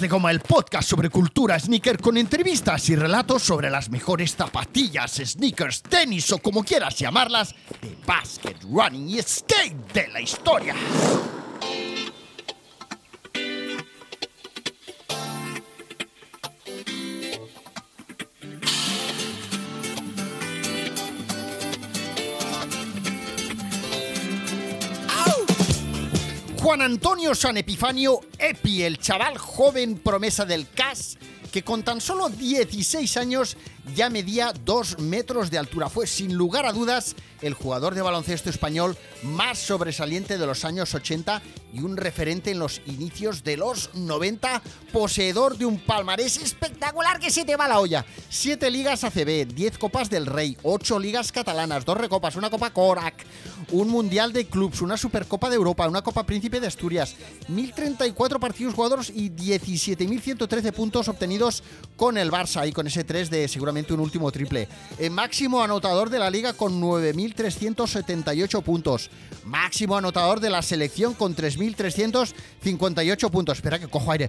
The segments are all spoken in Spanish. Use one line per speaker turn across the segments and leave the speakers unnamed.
De Goma, el podcast sobre cultura sneaker con entrevistas y relatos sobre las mejores zapatillas, sneakers, tenis o como quieras llamarlas, de basket, running y skate de la historia. Juan Antonio San Epifanio Epi, el chaval joven promesa del CAS, que con tan solo 16 años ya medía 2 metros de altura. Fue sin lugar a dudas el jugador de baloncesto español más sobresaliente de los años 80 y un referente en los inicios de los 90, poseedor de un palmarés espectacular que se te va la olla. Siete ligas ACB, 10 copas del Rey, 8 ligas catalanas, dos recopas, una copa Korak, un mundial de clubs, una supercopa de Europa, una copa Príncipe de Asturias, 1034 partidos jugados y 17.113 puntos obtenidos con el Barça y con ese 3 de seguramente un último triple. El máximo anotador de la liga con 9.378 puntos. Máximo anotador de la selección con 3.358 puntos. Espera que cojo aire.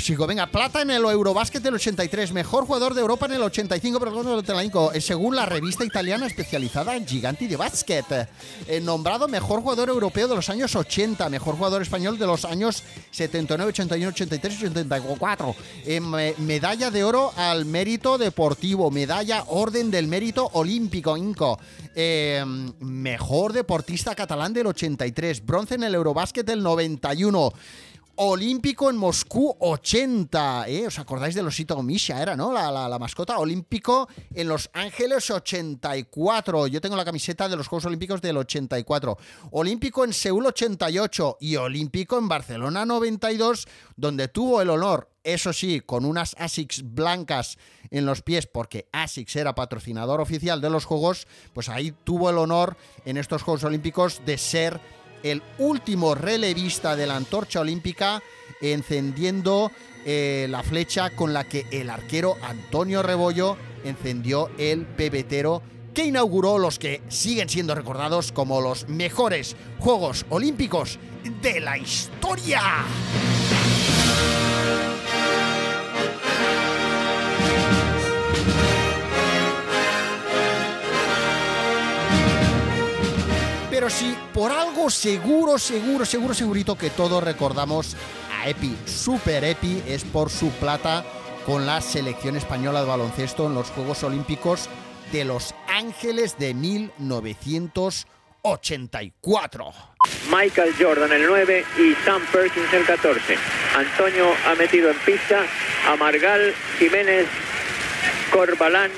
Sigo, venga, plata en el Eurobásquet del 83, mejor jugador de Europa en el 85, pero eh, según la revista italiana especializada Giganti de Básquet. Eh, nombrado mejor jugador europeo de los años 80, mejor jugador español de los años 79, 81, 83 y 84. Eh, medalla de oro al mérito deportivo, medalla orden del mérito olímpico, Inco. mejor deportista catalán del 83, bronce en el Eurobásquet del 91 olímpico en Moscú 80. ¿eh? ¿Os acordáis de osito Misha? Era, ¿no? La, la, mascota olímpico en Los Ángeles 84. Yo tengo la camiseta de los Juegos Olímpicos del 84. Olímpico en Seúl 88 y olímpico en Barcelona 92, donde tuvo el honor eso sí, con unas ASICS blancas en los pies, porque ASICS era patrocinador oficial de los Juegos, pues ahí tuvo el honor en estos Juegos Olímpicos de ser el último relevista de la antorcha olímpica, encendiendo eh, la flecha con la que el arquero Antonio Rebollo encendió el pebetero que inauguró los que siguen siendo recordados como los mejores Juegos Olímpicos de la historia. Si por algo seguro, seguro, seguro, segurito que todos recordamos a Epi, Super Epi, es por su plata con la selección española de baloncesto en los Juegos Olímpicos de Los Ángeles de 1984.
Michael Jordan el 9 y Sam Perkins el 14. Antonio ha metido en pista a Margal, Jiménez, Corbalán,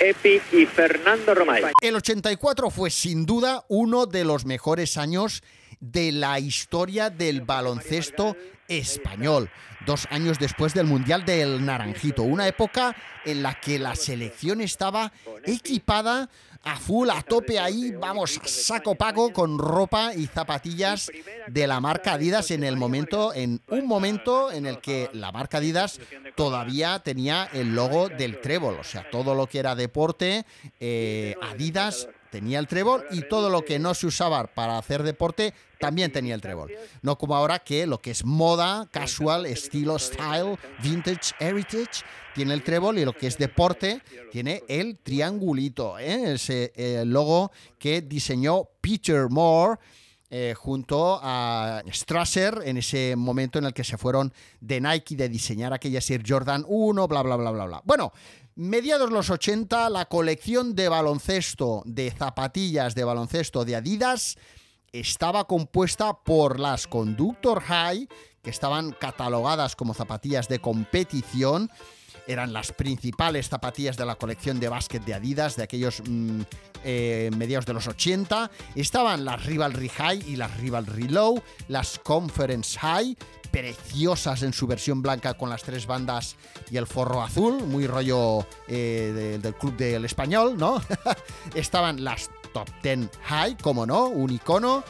Epi y Fernando Romay.
El 84 fue sin duda uno de los mejores años de la historia del baloncesto español, dos años después del Mundial del Naranjito, una época en la que la selección estaba equipada a full, a tope ahí, vamos, saco pago con ropa y zapatillas de la marca Adidas en el momento, en un momento en el que la marca Adidas todavía tenía el logo del trébol, o sea, todo lo que era deporte, eh, Adidas tenía el trébol y todo lo que no se usaba para hacer deporte también tenía el trébol. No como ahora que lo que es moda, casual, estilo, style, vintage, heritage, tiene el trébol y lo que es deporte tiene el triangulito, ¿eh? ese eh, logo que diseñó Peter Moore. Eh, junto a Strasser en ese momento en el que se fueron de Nike de diseñar aquella Air Jordan 1, bla, bla, bla, bla, bla. Bueno, mediados los 80, la colección de baloncesto, de zapatillas de baloncesto de Adidas, estaba compuesta por las Conductor High, que estaban catalogadas como zapatillas de competición, eran las principales zapatillas de la colección de básquet de Adidas de aquellos mm, eh, mediados de los 80. Estaban las Rivalry High y las Rivalry Low, las Conference High, preciosas en su versión blanca con las tres bandas y el forro azul, muy rollo eh, del club del español, ¿no? Estaban las Top 10 High, como no, un icono.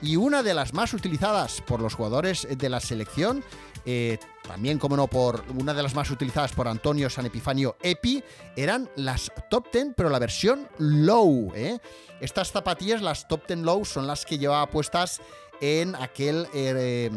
Y una de las más utilizadas por los jugadores de la selección, eh, también como no por una de las más utilizadas por Antonio San Epifanio Epi, eran las Top 10, pero la versión Low. ¿eh? Estas zapatillas, las Top 10 Low, son las que llevaba puestas en aquel eh,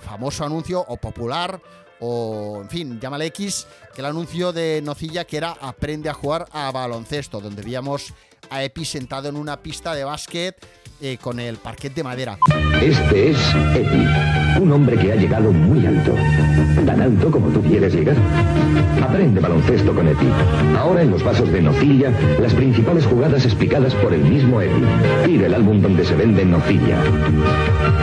famoso anuncio o popular o en fin, llámale X, que el anuncio de Nocilla que era aprende a jugar a baloncesto, donde veíamos a Epi sentado en una pista de básquet eh, con el parquet de madera.
Este es Epi, un hombre que ha llegado muy alto. Tan alto como tú quieres llegar. Aprende baloncesto con Epi. Ahora en los vasos de Nocilla, las principales jugadas explicadas por el mismo Epi. Pide el álbum donde se vende Nocilla.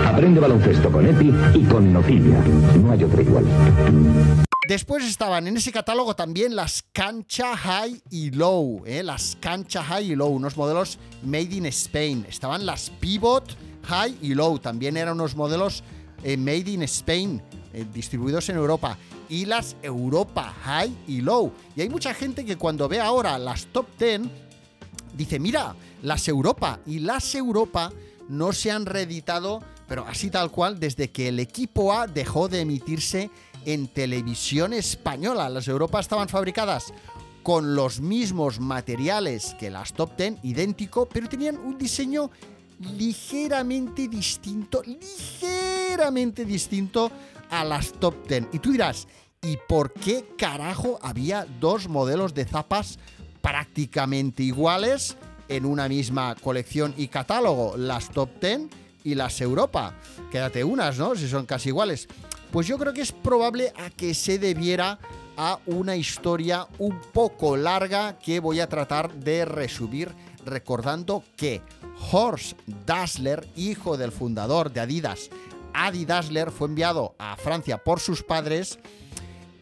Aprende baloncesto con Epi y con Nocilla. No hay otro igual.
Después estaban en ese catálogo también las Cancha High y Low, ¿eh? las Cancha High y Low, unos modelos made in Spain. Estaban las Pivot High y Low, también eran unos modelos eh, made in Spain, eh, distribuidos en Europa. Y las Europa High y Low. Y hay mucha gente que cuando ve ahora las top 10 dice, mira, las Europa y las Europa no se han reeditado, pero así tal cual, desde que el equipo A dejó de emitirse en televisión española. Las Europas estaban fabricadas con los mismos materiales que las Top Ten, idéntico, pero tenían un diseño ligeramente distinto, ligeramente distinto a las Top Ten. Y tú dirás, ¿y por qué carajo había dos modelos de zapas prácticamente iguales en una misma colección y catálogo? Las Top Ten y las Europa. Quédate unas, ¿no? Si son casi iguales. Pues yo creo que es probable a que se debiera a una historia un poco larga que voy a tratar de resumir recordando que Horst Dassler, hijo del fundador de Adidas, Adi Dassler, fue enviado a Francia por sus padres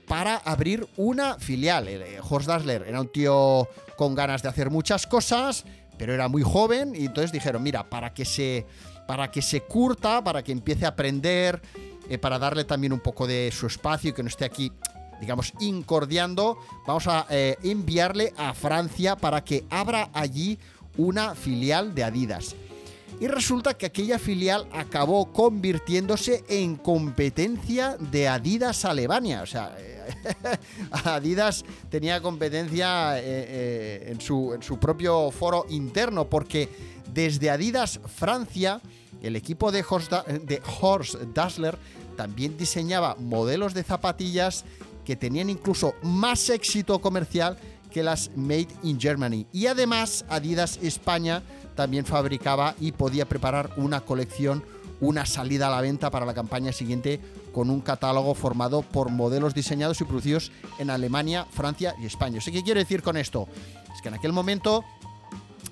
para abrir una filial. Eh, Horst Dassler era un tío con ganas de hacer muchas cosas, pero era muy joven y entonces dijeron, mira, para que se, para que se curta, para que empiece a aprender, eh, para darle también un poco de su espacio y que no esté aquí, digamos, incordiando, vamos a eh, enviarle a Francia para que abra allí una filial de Adidas. Y resulta que aquella filial acabó convirtiéndose en competencia de Adidas Alemania. O sea, Adidas tenía competencia eh, en, su, en su propio foro interno porque desde Adidas Francia, el equipo de Horst, de Horst Dassler también diseñaba modelos de zapatillas que tenían incluso más éxito comercial que las Made in Germany. Y además Adidas España también fabricaba y podía preparar una colección, una salida a la venta para la campaña siguiente con un catálogo formado por modelos diseñados y producidos en Alemania, Francia y España. ¿Qué quiero decir con esto? Es que en aquel momento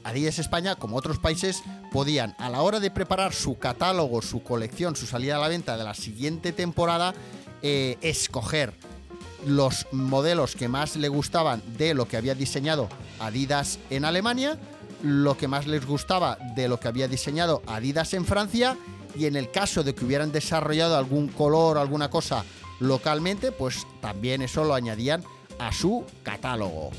Adidas España, como otros países, podían a la hora de preparar su catálogo, su colección, su salida a la venta de la siguiente temporada, eh, escoger los modelos que más le gustaban de lo que había diseñado Adidas en Alemania, lo que más les gustaba de lo que había diseñado Adidas en Francia y en el caso de que hubieran desarrollado algún color o alguna cosa localmente, pues también eso lo añadían a su catálogo.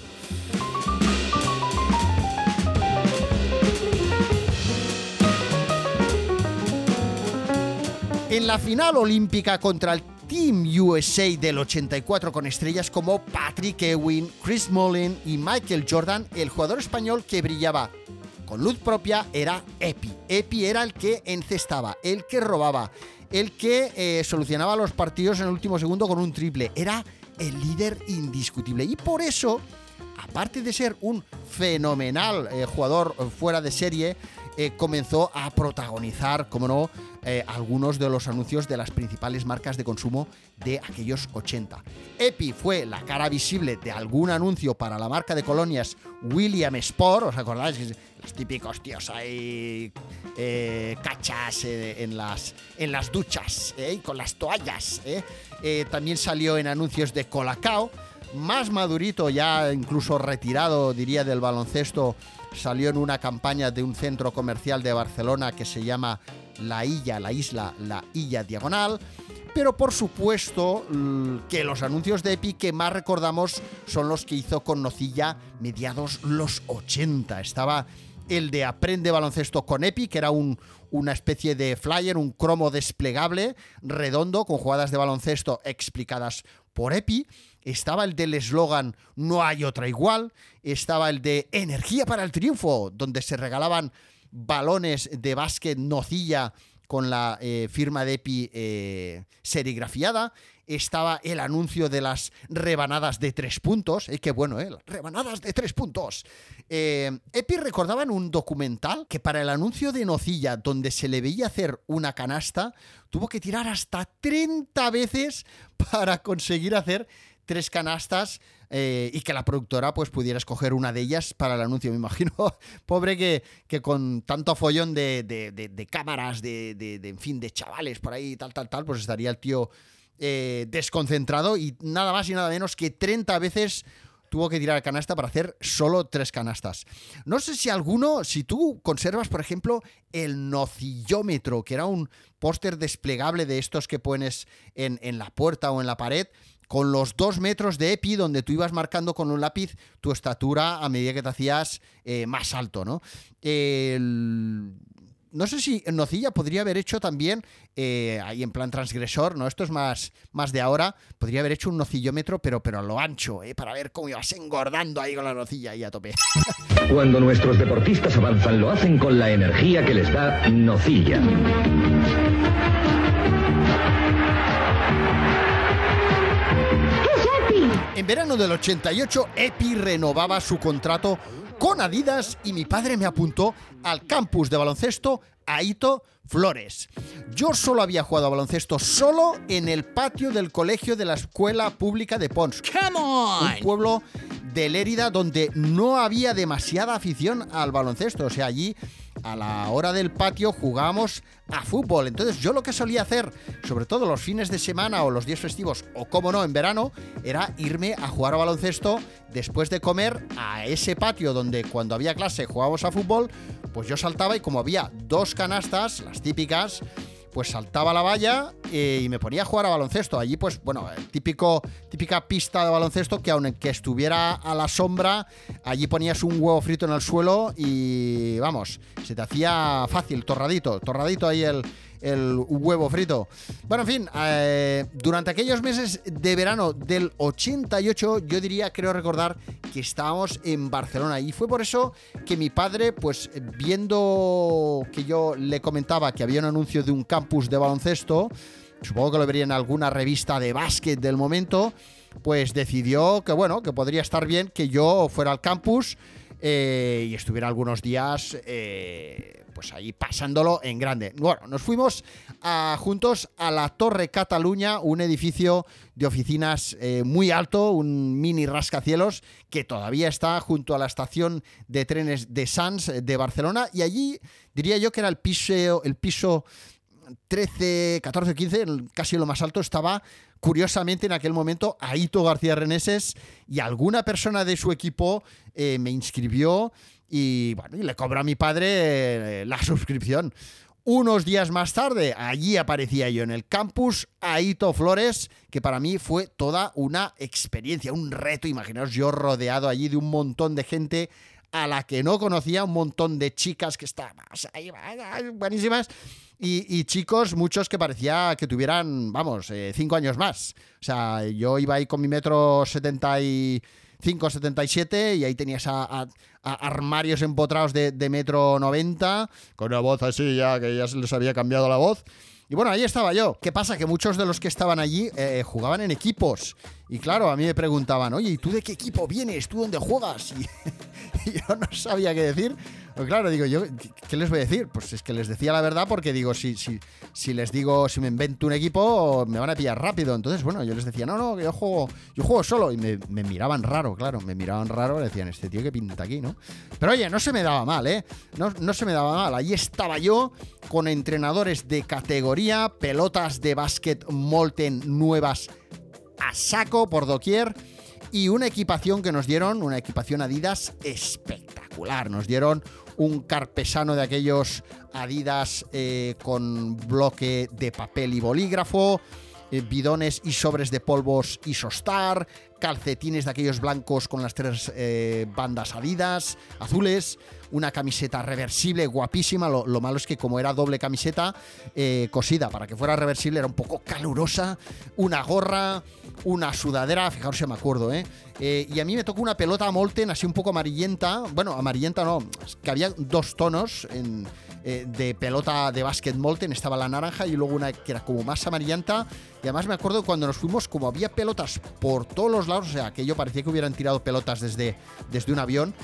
En la final olímpica contra el Team USA del 84 con estrellas como Patrick Ewing, Chris Mullin y Michael Jordan, el jugador español que brillaba con luz propia era Epi. Epi era el que encestaba, el que robaba, el que eh, solucionaba los partidos en el último segundo con un triple. Era el líder indiscutible. Y por eso, aparte de ser un fenomenal eh, jugador fuera de serie, eh, comenzó a protagonizar, como no, eh, algunos de los anuncios de las principales marcas de consumo de aquellos 80. Epi fue la cara visible de algún anuncio para la marca de colonias William Sport, ¿os acordáis? Los típicos tíos ahí eh, cachas eh, en, las, en las duchas, con las toallas. también salió en anuncios de Colacao, más madurito, ya incluso retirado, diría, del baloncesto, salió en una campaña de un centro comercial de Barcelona que se llama la Illa, la isla, la Illa Diagonal. Pero por supuesto que los anuncios de Epi que más recordamos son los que hizo con Nocilla mediados los 80. Estaba el de Aprende baloncesto con Epi, que era un, una especie de flyer, un cromo desplegable redondo con jugadas de baloncesto explicadas por Epi. Estaba el del eslogan No hay otra igual. Estaba el de Energía para el triunfo, donde se regalaban balones de básquet nocilla con la eh, firma de EPI eh, serigrafiada. Estaba el anuncio de las rebanadas de tres puntos. Eh, qué bueno, ¿eh? Rebanadas de tres puntos. EPI recordaba en un documental que para el anuncio de Nocilla, donde se le veía hacer una canasta, tuvo que tirar hasta 30 veces para conseguir hacer tres canastas eh, y que la productora pues pudiera escoger una de ellas para el anuncio. Me imagino, pobre que, que con tanto follón de, de, cámaras, de, de, en fin, de chavales por ahí, tal, tal, tal, pues estaría el tío eh, desconcentrado y nada más y nada menos que 30 veces tuvo que tirar canasta para hacer solo tres canastas. No sé si alguno, si tú conservas, por ejemplo, el nocillómetro, que era un póster desplegable de estos que pones en, en la puerta o en la pared, con los dos metros de EPI donde tú ibas marcando con un lápiz tu estatura a medida que te hacías eh, más alto, ¿no? no sé si Nocilla podría haber hecho también, eh, ahí en plan transgresor, ¿no? Esto es más, más de ahora, podría haber hecho un nocillómetro, pero, pero a lo ancho, ¿eh? Para ver cómo ibas engordando ahí con la nocilla y a tope.
Cuando nuestros deportistas avanzan, lo hacen con la energía que les da Nocilla.
En verano del 88, Epi renovaba su contrato con Adidas y mi padre me apuntó al campus de baloncesto Aito Flores. Yo solo había jugado a baloncesto solo en el patio del colegio de la escuela pública de Pons. Un pueblo de Lérida donde no había demasiada afición al baloncesto. O sea, allí a la hora del patio jugábamos a fútbol. Entonces yo lo que solía hacer, sobre todo los fines de semana o los días festivos, o como no, en verano, era irme a jugar a baloncesto después de comer a ese patio donde cuando había clase jugábamos a fútbol, pues yo saltaba y como había dos canastas, las típicas, pues saltaba la valla eh, y me ponía a jugar a baloncesto. Allí, pues, bueno, típico, típica pista de baloncesto que aunque estuviera a la sombra, allí ponías un huevo frito en el suelo y, vamos, se te hacía fácil, torradito, torradito ahí el, el huevo frito. Bueno, en fin, eh, durante aquellos meses de verano del 88, yo diría, creo recordar, que estábamos en Barcelona. Y fue por eso que mi padre, pues viendo que yo le comentaba que había un anuncio de un campus de baloncesto, supongo que lo vería en alguna revista de básquet del momento, pues decidió que bueno, que podría estar bien que yo fuera al campus eh, y estuviera algunos días eh, pues ahí pasándolo en grande. Bueno, nos fuimos juntos a la Torre Cataluña, un edificio de oficinas eh, muy alto, un mini rascacielos que todavía está junto a la estación de trenes de Sants de Barcelona y allí diría yo que era el piso, el piso 13, 14, 15, casi lo más alto, estaba curiosamente en aquel momento Aito García Reneses y alguna persona de su equipo eh, me inscribió y bueno, y le cobró a mi padre eh, la suscripción. Unos días más tarde, allí aparecía yo en el campus Aito Flores, que para mí fue toda una experiencia, un reto. Imaginaos yo rodeado allí de un montón de gente a la que no conocía, un montón de chicas que estaban ahí, buenísimas. Y, chicos, muchos que parecía que tuvieran, vamos, eh, cinco años más. O sea, yo iba ahí con mi metro 75, 77 y ahí tenías a, armarios empotrados de, de, metro 90, con una voz así ya que ya se les había cambiado la voz. Y bueno, ahí estaba yo. ¿Qué pasa? Que muchos de los que estaban allí eh, jugaban en equipos. Y claro, a mí me preguntaban, oye, ¿y tú de qué equipo vienes? ¿Tú dónde juegas? Y, yo no sabía qué decir. Pues claro, digo, yo, ¿qué les voy a decir? Pues es que les decía la verdad porque digo, si, si, si les digo, si me invento un equipo, me van a pillar rápido. Entonces, bueno, yo les decía, no, no, yo juego, yo juego solo. Y me, miraban raro, claro, me miraban raro, decían, este tío que pinta aquí, ¿no? Pero oye, no se me daba mal, ¿eh? No, no se me daba mal. Ahí estaba yo con entrenadores de categoría, pelotas de básquet Molten nuevas a saco por doquier y una equipación que nos dieron, una equipación Adidas espectacular. Nos dieron un carpesano de aquellos Adidas eh, con bloque de papel y bolígrafo, eh, bidones y sobres de polvos Isostar, calcetines de aquellos blancos con las tres eh, bandas adidas, azules, una camiseta reversible guapísima. Lo, lo malo es que como era doble camiseta eh, cosida, para que fuera reversible era un poco calurosa, una gorra, una sudadera, fijaros si me acuerdo, ¿eh? Eh, y a mí me tocó una pelota Molten así un poco amarillenta, bueno, amarillenta no, que había dos tonos de pelota de básquet Molten, estaba la naranja y luego una que era como más amarillenta. Y además me acuerdo cuando nos fuimos, como había pelotas por todos los o sea, que yo parecía que hubieran tirado pelotas desde, desde un avión,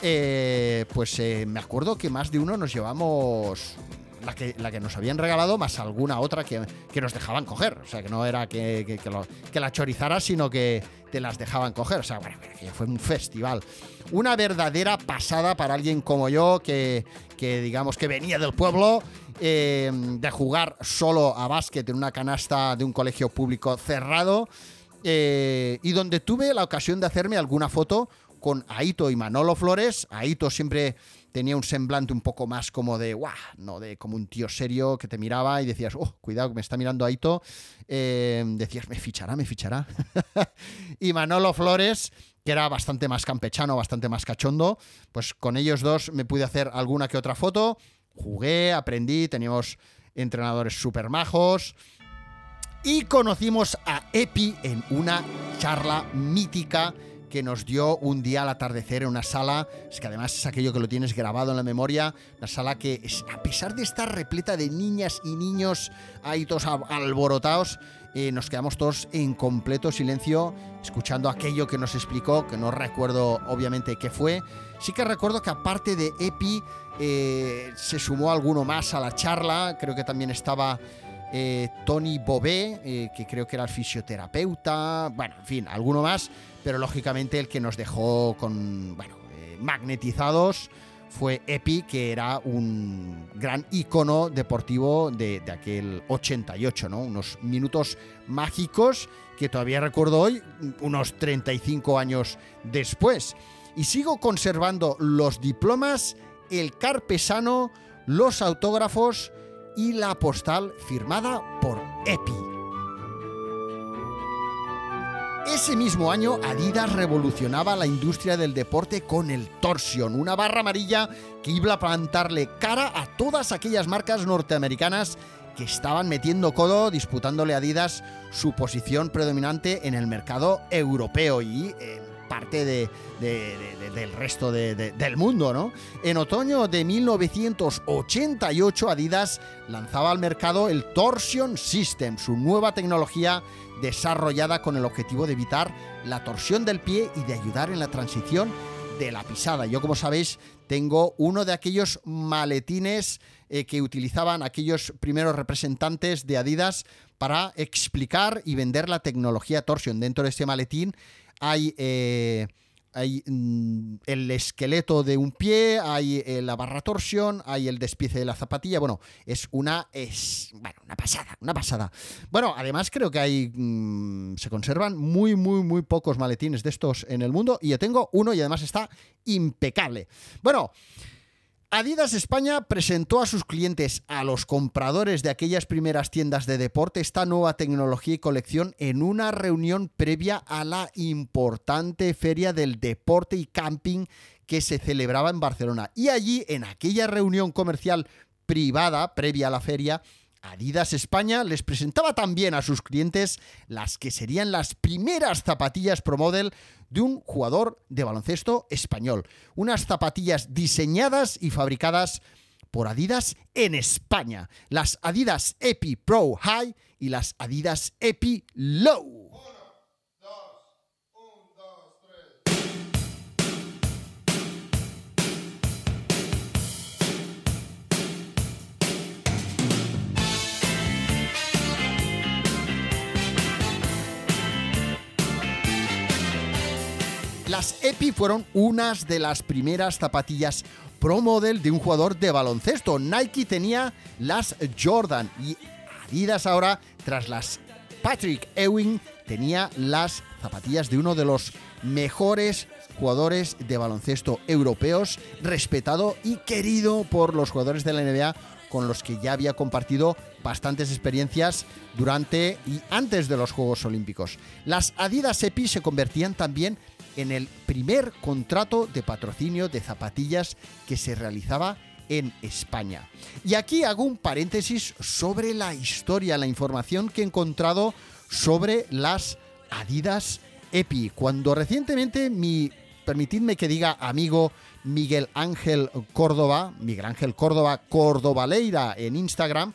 eh, pues eh, me acuerdo que más de uno nos llevamos la que, la que nos habían regalado, más alguna otra que, que nos dejaban coger. O sea, que no era que, que- la chorizara, sino que te las dejaban coger. O sea, bueno, fue un festival. Una verdadera pasada para alguien como yo, que, que digamos que venía del pueblo, eh, de jugar solo a básquet en una canasta de un colegio público cerrado. Eh, y donde tuve la ocasión de hacerme alguna foto con Aito y Manolo Flores. Aito siempre tenía un semblante un poco más como de, guau, no de como un tío serio que te miraba y decías, oh, cuidado me está mirando Aito. Eh, decías, me fichará, me fichará. y Manolo Flores, que era bastante más campechano, bastante más cachondo, pues con ellos dos me pude hacer alguna que otra foto. Jugué, aprendí, teníamos entrenadores súper majos. Y conocimos a Epi en una charla mítica que nos dio un día al atardecer en una sala, es que además es aquello que lo tienes grabado en la memoria, una sala que a pesar de estar repleta de niñas y niños ahí todos al- alborotados, eh, nos quedamos todos en completo silencio escuchando aquello que nos explicó, que no recuerdo obviamente qué fue. Sí que recuerdo que aparte de Epi eh, se sumó alguno más a la charla, creo que también estaba eh, Tony Bobé, eh, que creo que era el fisioterapeuta, bueno, en fin, alguno más, pero lógicamente el que nos dejó con, bueno, eh, magnetizados fue Epi, que era un gran icono deportivo de, de aquel 88, ¿no? Unos minutos mágicos que todavía recuerdo hoy, unos 35 años después. Y sigo conservando los diplomas, el carpesano, los autógrafos y la postal firmada por Epi. Ese mismo año, Adidas revolucionaba la industria del deporte con el Torsion, una barra amarilla que iba a plantarle cara a todas aquellas marcas norteamericanas que estaban metiendo codo disputándole a Adidas su posición predominante en el mercado europeo y en parte de- de- de- de- del resto de- de- del mundo, ¿no? En otoño de 1988, Adidas lanzaba al mercado el Torsion System, su nueva tecnología desarrollada con el objetivo de evitar la torsión del pie y de ayudar en la transición de la pisada. Yo, como sabéis, tengo uno de aquellos maletines eh, que utilizaban aquellos primeros representantes de Adidas para explicar y vender la tecnología Torsion. Dentro de este maletín hay... eh, hay mm, el esqueleto de un pie, hay eh, la barra torsión, hay el despiece de la zapatilla. Bueno, es una es bueno, una pasada, una pasada. Bueno, además creo que hay mm, se conservan muy muy muy pocos maletines de estos en el mundo y yo tengo uno y además está impecable. Bueno, Adidas España presentó a sus clientes, a los compradores de aquellas primeras tiendas de deporte, esta nueva tecnología y colección en una reunión previa a la importante feria del deporte y camping que se celebraba en Barcelona. Y allí, en aquella reunión comercial privada previa a la feria, Adidas España les presentaba también a sus clientes las que serían las primeras zapatillas Pro Model de un jugador de baloncesto español. Unas zapatillas diseñadas y fabricadas por Adidas en España. Las Adidas Epi Pro High y las Adidas Epi Low. Las Epi fueron unas de las primeras zapatillas pro model de un jugador de baloncesto. Nike tenía las Jordan y Adidas ahora, tras las Patrick Ewing, tenía las zapatillas de uno de los mejores jugadores de baloncesto europeos, respetado y querido por los jugadores de la NBA con los que ya había compartido bastantes experiencias durante y antes de los Juegos Olímpicos. Las Adidas EPI se convertían también en el primer contrato de patrocinio de zapatillas que se realizaba en España. Y aquí hago un paréntesis sobre la historia, la información que he encontrado sobre las Adidas EPI. Cuando recientemente mi, permitidme que diga amigo Miguel Ángel Córdoba, Miguel Ángel Córdoba Cordobaleira en Instagram,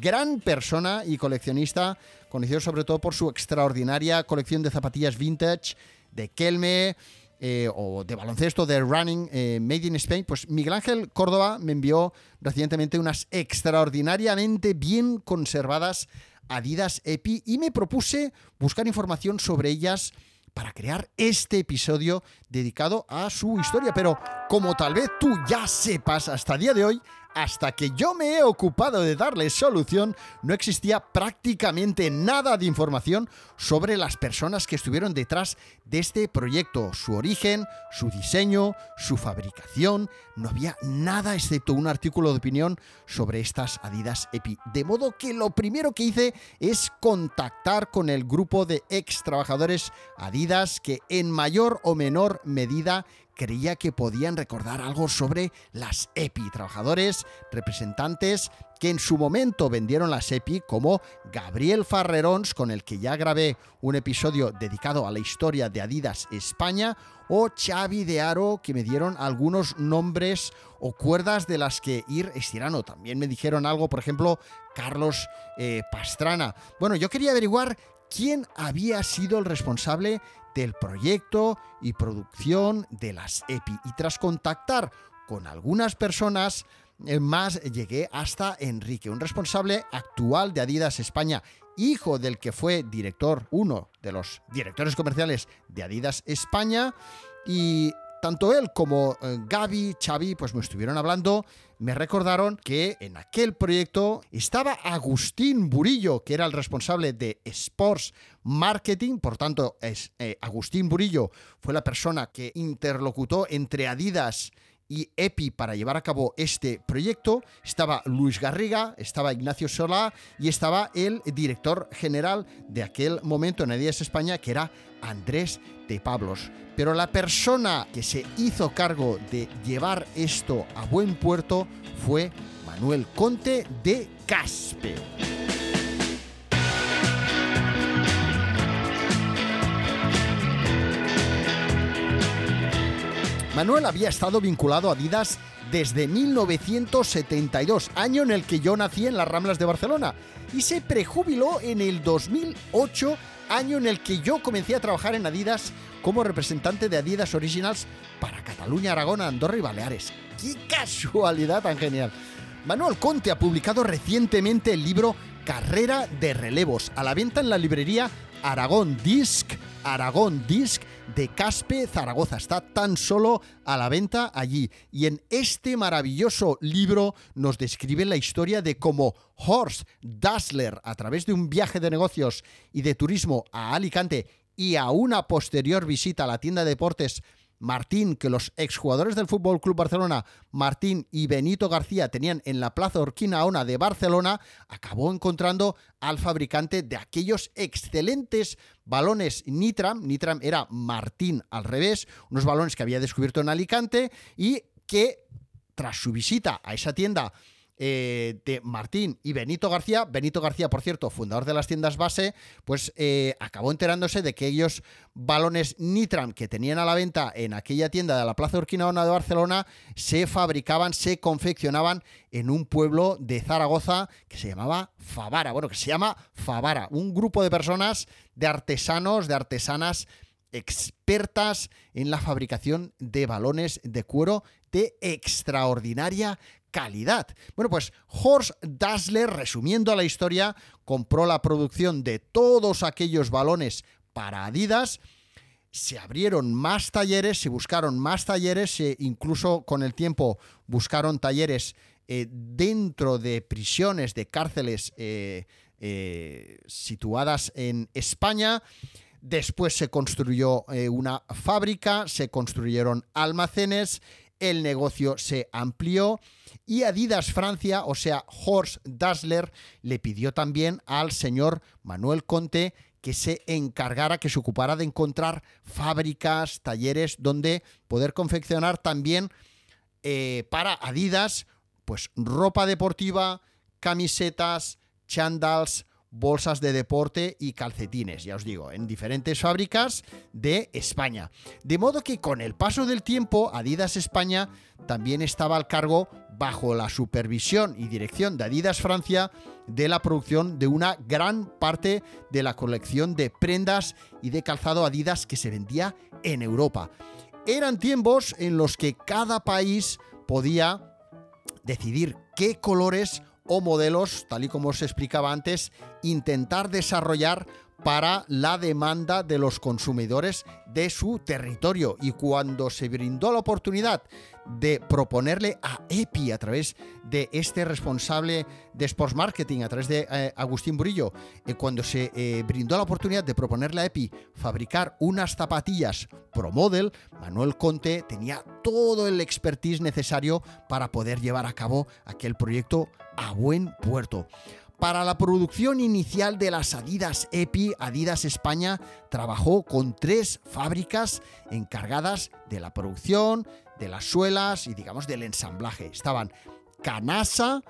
gran persona y coleccionista, conocido sobre todo por su extraordinaria colección de zapatillas vintage de Kelme, eh, o de baloncesto, de running, eh, made in Spain, pues Miguel Ángel Córdoba me envió recientemente unas extraordinariamente bien conservadas Adidas EPI y me propuse buscar información sobre ellas para crear este episodio dedicado a su historia. Pero como tal vez tú ya sepas hasta el día de hoy, hasta que yo me he ocupado de darle solución, no existía prácticamente nada de información sobre las personas que estuvieron detrás de este proyecto, su origen, su diseño, su fabricación. No había nada excepto un artículo de opinión sobre estas Adidas EPI. De modo que lo primero que hice es contactar con el grupo de ex trabajadores Adidas que en mayor o menor medida creía que podían recordar algo sobre las EPI, trabajadores, representantes que en su momento vendieron las EPI, como Gabriel Farrerons, con el que ya grabé un episodio dedicado a la historia de Adidas España, o Xavi de Aro, que me dieron algunos nombres o cuerdas de las que ir estirando. También me dijeron algo, por ejemplo, Carlos eh, Pastrana. Bueno, yo quería averiguar quién había sido el responsable del proyecto y producción de las EPI. Y tras contactar con algunas personas, eh, más llegué hasta Enrique, un responsable actual de Adidas España, hijo del que fue director, uno de los directores comerciales de Adidas España, y tanto él como eh, Gaby, Xavi, pues me estuvieron hablando, me recordaron que en aquel proyecto estaba Agustín Burillo, que era el responsable de Sports Marketing, por tanto, es, eh, Agustín Burillo fue la persona que interlocutó entre Adidas y EPI para llevar a cabo este proyecto. Estaba Luis Garriga, estaba Ignacio Solá y estaba el director general de aquel momento en Adidas España, que era Andrés de Pablos. Pero la persona que se hizo cargo de llevar esto a buen puerto fue Manuel Conte de Caspe. Manuel había estado vinculado a Adidas desde 1972, año en el que yo nací en las Ramblas de Barcelona, y se prejubiló en el 2008, año en el que yo comencé a trabajar en Adidas como representante de Adidas Originals para Cataluña, Aragón, Andorra y Baleares. ¡Qué casualidad tan genial! Manuel Conte ha publicado recientemente el libro Carrera de Relevos, a la venta en la librería Aragón Disc, Aragón Disc de Caspe Zaragoza. Está tan solo a la venta allí. Y en este maravilloso libro nos describe la historia de cómo Horst Dassler, a través de un viaje de negocios y de turismo a Alicante y a una posterior visita a la tienda de deportes Martín, que los exjugadores del Fútbol Club Barcelona, Martín y Benito García, tenían en la Plaza Orquinaona de Barcelona, acabó encontrando al fabricante de aquellos excelentes balones Nitram. Nitram era Martín al revés, unos balones que había descubierto en Alicante y que tras su visita a esa tienda eh, de Martín y Benito García. Benito García, por cierto, fundador de las tiendas base, pues eh, acabó enterándose de que aquellos balones Nitram que tenían a la venta en aquella tienda de la Plaza Urquinaona de Barcelona se fabricaban, se confeccionaban en un pueblo de Zaragoza que se llamaba Favara. Bueno, que se llama Favara, un grupo de personas, de artesanos, de artesanas expertas en la fabricación de balones de cuero de extraordinaria calidad. Bueno, pues Horst Dassler, resumiendo la historia, compró la producción de todos aquellos balones para Adidas. Se abrieron más talleres, se buscaron más talleres, incluso con el tiempo buscaron talleres eh, dentro de prisiones, de cárceles eh, eh, situadas en España. Después se construyó una fábrica, se construyeron almacenes, el negocio se amplió y Adidas Francia, o sea, Horst Dassler, le pidió también al señor Manuel Conte que se encargara, que se ocupara de encontrar fábricas, talleres donde poder confeccionar también eh, para Adidas, pues ropa deportiva, camisetas, chandals, bolsas de deporte y calcetines, ya os digo, en diferentes fábricas de España. De modo que con el paso del tiempo, Adidas España también estaba al cargo, bajo la supervisión y dirección de Adidas Francia, de la producción de una gran parte de la colección de prendas y de calzado Adidas que se vendía en Europa. Eran tiempos en los que cada país podía decidir qué colores o modelos, tal y como os explicaba antes, intentar desarrollar para la demanda de los consumidores de su territorio. Y cuando se brindó la oportunidad de proponerle a EPI a través de este responsable de Sports Marketing, a través de eh, Agustín Burillo, eh, cuando se eh, brindó la oportunidad de proponerle a EPI fabricar unas zapatillas Pro Model, Manuel Conte tenía todo el expertise necesario para poder llevar a cabo aquel proyecto a buen puerto. Para la producción inicial de las Adidas EPI, Adidas España trabajó con tres fábricas encargadas de la producción, de las suelas y digamos del ensamblaje. Estaban Canasa,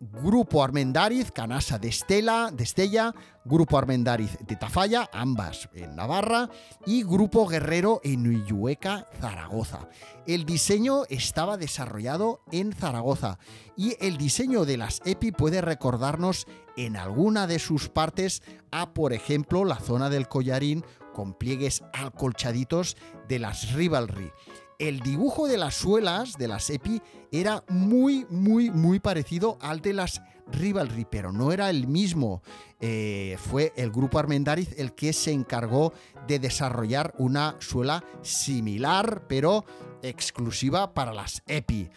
Grupo Armendariz, Canasa de Estela, de Estella, Grupo Armendariz de Tafalla, ambas en Navarra, y Grupo Guerrero en Uyueca, Zaragoza. El diseño estaba desarrollado en Zaragoza y el diseño de las EPI puede recordarnos en alguna de sus partes a, por ejemplo, la zona del collarín con pliegues alcolchaditos de las Rivalry el dibujo de las suelas de las EPI era muy, muy, muy parecido al de las Rivalry, pero no era el mismo. Eh, fue el grupo Armendariz el que se encargó de desarrollar una suela similar, pero exclusiva para las EPI.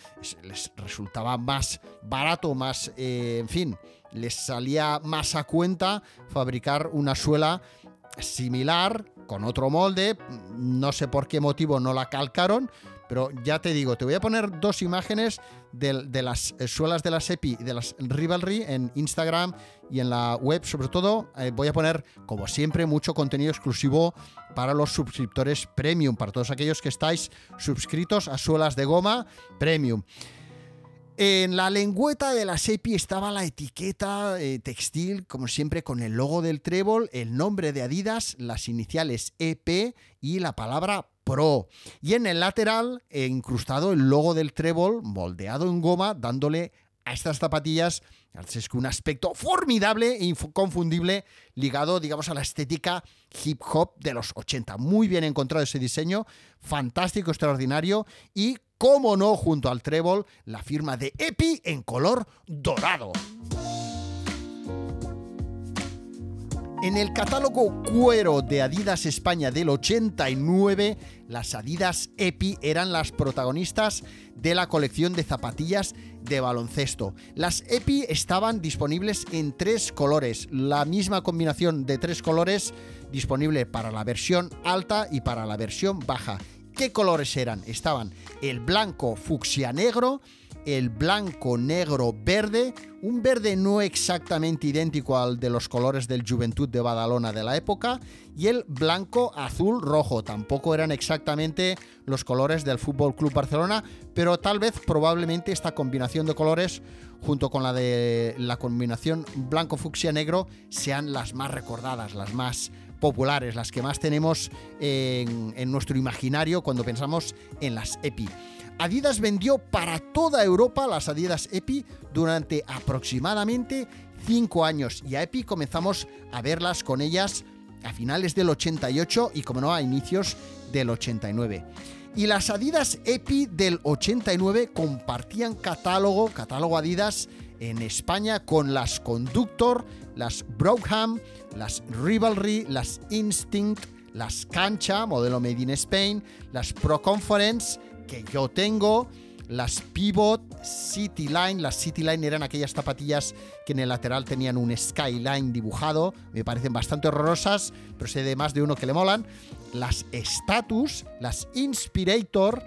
Les resultaba más barato, más, eh, en fin, les salía más a cuenta fabricar una suela similar, con otro molde, no sé por qué motivo no la calcaron, pero ya te digo, te voy a poner dos imágenes de, las eh, suelas de la SEPI y de las Rivalry en Instagram y en la web, sobre todo. Eh, voy a poner, como siempre, mucho contenido exclusivo para los suscriptores premium, para todos aquellos que estáis suscritos a suelas de goma premium. En la lengüeta de la SEPI estaba la etiqueta eh, textil, como siempre, con el logo del trébol, el nombre de Adidas, las iniciales EP y la palabra Pro. Y en el lateral, he incrustado el logo del trébol, moldeado en goma, dándole a estas zapatillas es que un aspecto formidable e inconfundible ligado, digamos, a la estética hip hop de los 80. Muy bien encontrado ese diseño, fantástico, extraordinario y como no, junto al trébol, la firma de Epi en color dorado. En el catálogo cuero de Adidas España del 89, las Adidas Epi eran las protagonistas de la colección de zapatillas de baloncesto. Las Epi estaban disponibles en tres colores, la misma combinación de tres colores disponible para la versión alta y para la versión baja. ¿Qué colores eran? Estaban el blanco fucsia negro, el blanco negro verde, un verde no exactamente idéntico al de los colores del Juventud de Badalona de la época, y el blanco azul rojo. Tampoco eran exactamente los colores del Fútbol Club Barcelona, pero tal vez probablemente esta combinación de colores junto con la de la combinación blanco fucsia negro sean las más recordadas, las más populares, las que más tenemos en, nuestro imaginario cuando pensamos en las EPI. Adidas vendió para toda Europa las Adidas EPI durante aproximadamente 5 años y a EPI comenzamos a verlas con ellas a finales del 88 y como no a inicios del 89. Y las Adidas EPI del 89 compartían catálogo, catálogo Adidas en España con las Conductor, las Brockham, las Rivalry, las Instinct, las Cancha, modelo Made in Spain, las Pro Conference que yo tengo, las Pivot City Line. Las City Line eran aquellas zapatillas que en el lateral tenían un skyline dibujado. Me parecen bastante horrorosas, pero sé de más de uno que le molan. Las Status, las Inspirator,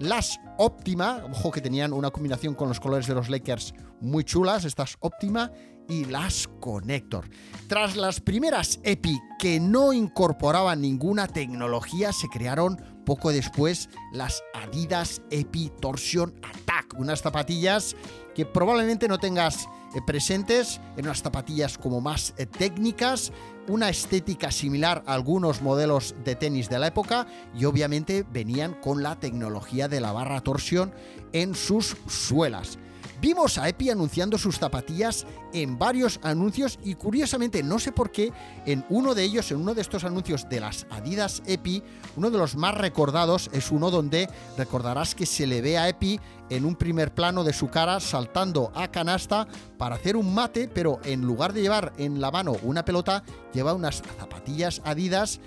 las Optima, ojo que tenían una combinación con los colores de los Lakers muy chulas, estas Optima, y las Connector. Tras las primeras EPI que no incorporaban ninguna tecnología, se crearon poco después las Adidas EPI Torsion Attack, unas zapatillas que probablemente no tengas eh, presentes, en unas zapatillas como más eh, técnicas, una estética similar a algunos modelos de tenis de la época y obviamente venían con la tecnología de la barra torsión en sus suelas. Vimos a Epi anunciando sus zapatillas en varios anuncios y curiosamente no sé por qué en uno de ellos, en uno de estos anuncios de las Adidas Epi, uno de los más recordados es uno donde recordarás que se le ve a Epi en un primer plano de su cara saltando a canasta para hacer un mate, pero en lugar de llevar en la mano una pelota, lleva unas zapatillas Adidas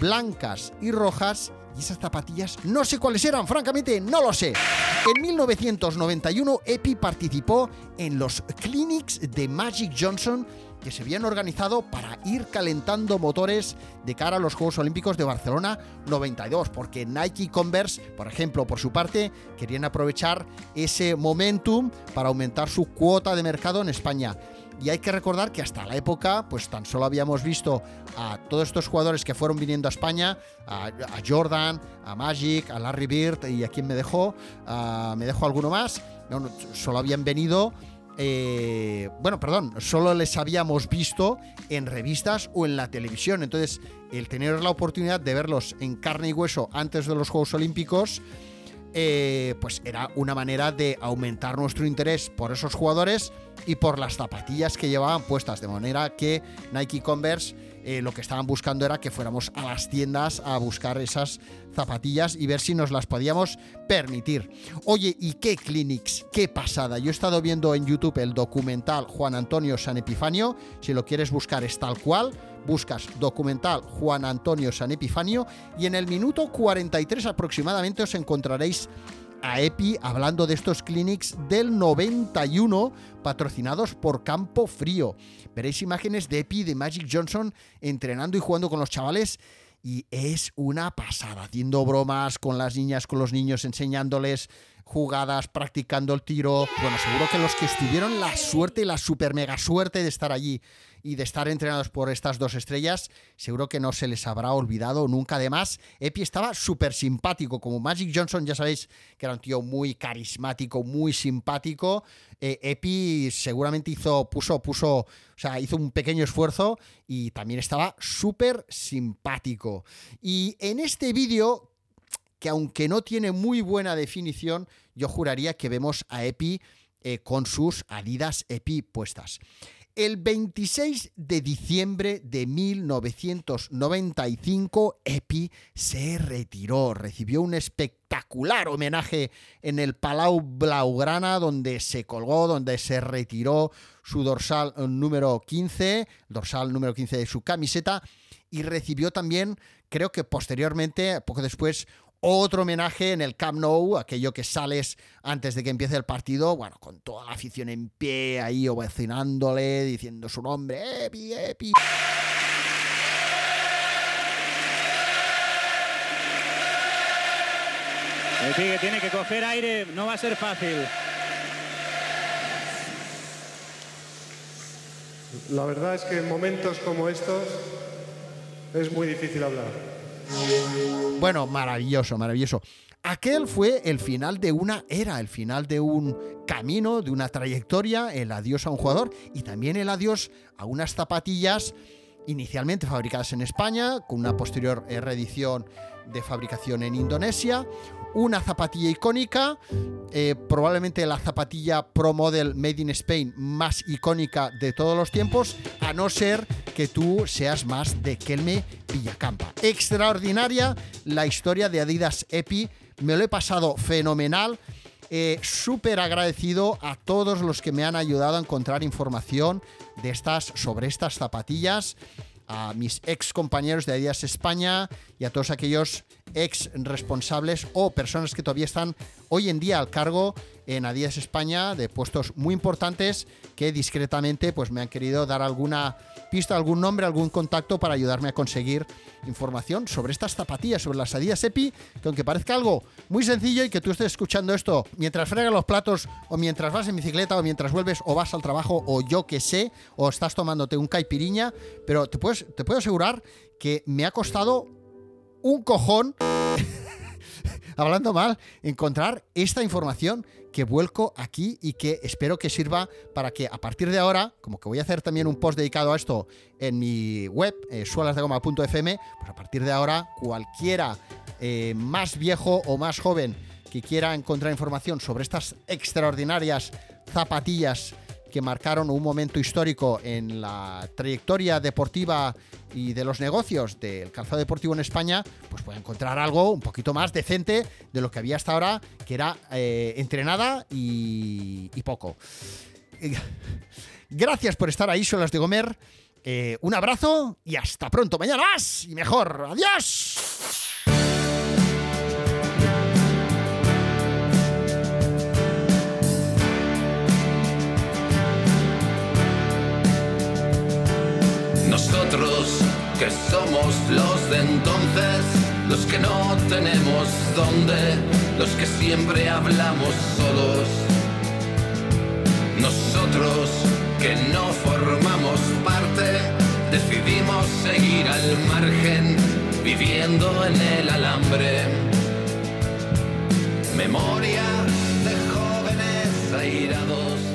blancas y rojas y esas zapatillas no sé cuáles eran, francamente no lo sé. En 1991 Epi participó en los clinics de Magic Johnson que se habían organizado para ir calentando motores de cara a los Juegos Olímpicos de Barcelona 92, porque Nike Converse, por ejemplo, por su parte, querían aprovechar ese momentum para aumentar su cuota de mercado en España. Y hay que recordar que hasta la época, pues tan solo habíamos visto a todos estos jugadores que fueron viniendo a España, a, Jordan, a Magic, a Larry Bird y a quien me dejó, me dejó alguno más. No, solo habían venido eh, bueno, perdón, solo les habíamos visto en revistas o en la televisión. Entonces, el tener la oportunidad de verlos en carne y hueso antes de los Juegos Olímpicos, eh, pues era una manera de aumentar nuestro interés por esos jugadores y por las zapatillas que llevaban puestas, de manera que Nike Converse eh, lo que estaban buscando era que fuéramos a las tiendas a buscar esas zapatillas y ver si nos las podíamos permitir. Oye, ¿y qué clinics? ¿Qué pasada? Yo he estado viendo en YouTube el documental Juan Antonio San Epifanio, si lo quieres buscar es tal cual, buscas documental Juan Antonio San Epifanio y en el minuto 43 aproximadamente os encontraréis a EPI hablando de estos clinics del 91 patrocinados por Campo Frío. Veréis imágenes de EPI de Magic Johnson entrenando y jugando con los chavales y es una pasada, haciendo bromas con las niñas, con los niños, enseñándoles jugadas, practicando el tiro. Bueno, seguro que los que estuvieron la suerte, la super mega suerte de estar allí y de estar entrenados por estas dos estrellas, seguro que no se les habrá olvidado nunca. Además, Epi estaba súper simpático, como Magic Johnson, ya sabéis que era un tío muy carismático, muy simpático. Eh, Epi seguramente hizo, puso, puso, o sea, hizo un pequeño esfuerzo y también estaba súper simpático. Y en este vídeo, que aunque no tiene muy buena definición, yo juraría que vemos a Epi eh, con sus Adidas Epi puestas. El 26 de diciembre de 1995, Epi se retiró, recibió un espectacular homenaje en el Palau Blaugrana, donde se colgó, donde se retiró su dorsal número 15, dorsal número 15 de su camiseta, y recibió también, creo que posteriormente, poco después, otro homenaje en el Camp Nou, aquello que sales antes de que empiece el partido, bueno, con toda la afición en pie, ahí ovacionándole, diciendo su nombre, Epi, Epi.
Epi que tiene que coger aire, no va a ser fácil.
La verdad es que en momentos como estos es muy difícil hablar.
Bueno, maravilloso, maravilloso. Aquel fue el final de una era, el final de un camino, de una trayectoria, el adiós a un jugador y también el adiós a unas zapatillas inicialmente fabricadas en España, con una posterior reedición de fabricación en Indonesia, una zapatilla icónica, eh, probablemente la zapatilla Pro Model Made in Spain más icónica de todos los tiempos, a no ser que tú seas más de Kelme Villacampa. Extraordinaria la historia de Adidas Epi, me lo he pasado fenomenal. Eh, Súper agradecido a todos los que me han ayudado a encontrar información de estas, sobre estas zapatillas a mis ex compañeros de Adidas España y a todos aquellos ex responsables o personas que todavía están hoy en día al cargo en Adidas España de puestos muy importantes que discretamente pues me han querido dar alguna pista, algún nombre, algún contacto para ayudarme a conseguir información sobre estas zapatillas, sobre las Adidas Epi, que aunque parezca algo muy sencillo y que tú estés escuchando esto mientras fregas los platos o mientras vas en bicicleta o mientras vuelves o vas al trabajo o yo que sé, o estás tomándote un caipiriña, pero te, puedes, te puedo asegurar que me ha costado un cojón hablando mal, encontrar esta información que vuelco aquí y que espero que sirva para que a partir de ahora, como que voy a hacer también un post dedicado a esto en mi web, eh, suelasdegoma.fm, pues a partir de ahora cualquiera eh, más viejo o más joven que quiera encontrar información sobre estas extraordinarias zapatillas que marcaron un momento histórico en la trayectoria deportiva y de los negocios del calzado deportivo en España, pues puede encontrar algo un poquito más decente de lo que había hasta ahora, que era eh, entrenada y, poco. Gracias por estar ahí, Solas de Gomer. Eh, un abrazo y hasta pronto. Mañana más y mejor. Adiós.
Nosotros que somos los de entonces, los que no tenemos dónde, los que siempre hablamos solos. Nosotros que no formamos parte, decidimos seguir al margen, viviendo en el alambre. Memoria de jóvenes airados